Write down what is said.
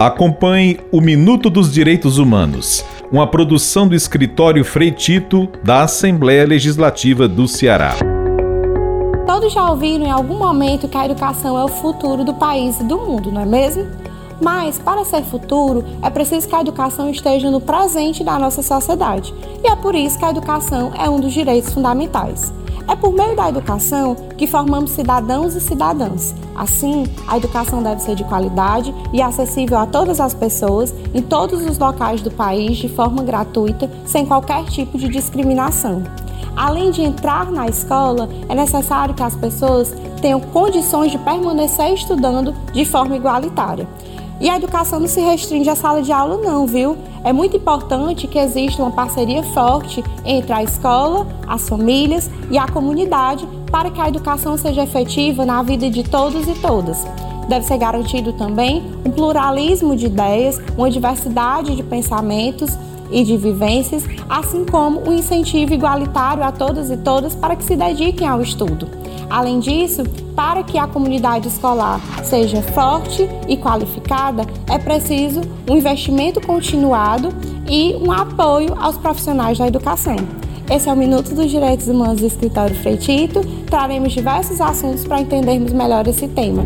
Acompanhe o Minuto dos Direitos Humanos, uma produção do escritório Freitito da Assembleia Legislativa do Ceará. Todos já ouviram em algum momento que a educação é o futuro do país e do mundo, não é mesmo? Mas, para ser futuro, é preciso que a educação esteja no presente da nossa sociedade. E é por isso que a educação é um dos direitos fundamentais. É por meio da educação que formamos cidadãos e cidadãs. Assim, a educação deve ser de qualidade e acessível a todas as pessoas, em todos os locais do país, de forma gratuita, sem qualquer tipo de discriminação. Além de entrar na escola, é necessário que as pessoas tenham condições de permanecer estudando de forma igualitária. E a educação não se restringe à sala de aula, não, viu? É muito importante que exista uma parceria forte entre a escola, as famílias e a comunidade para que a educação seja efetiva na vida de todos e todas. Deve ser garantido também um pluralismo de ideias, uma diversidade de pensamentos e de vivências, assim como um incentivo igualitário a todas e todas para que se dediquem ao estudo. Além disso, para que a comunidade escolar seja forte e qualificada, é preciso um investimento continuado e um apoio aos profissionais da educação. Esse é o Minuto dos Direitos Humanos do Escritório Freitito. Traremos diversos assuntos para entendermos melhor esse tema.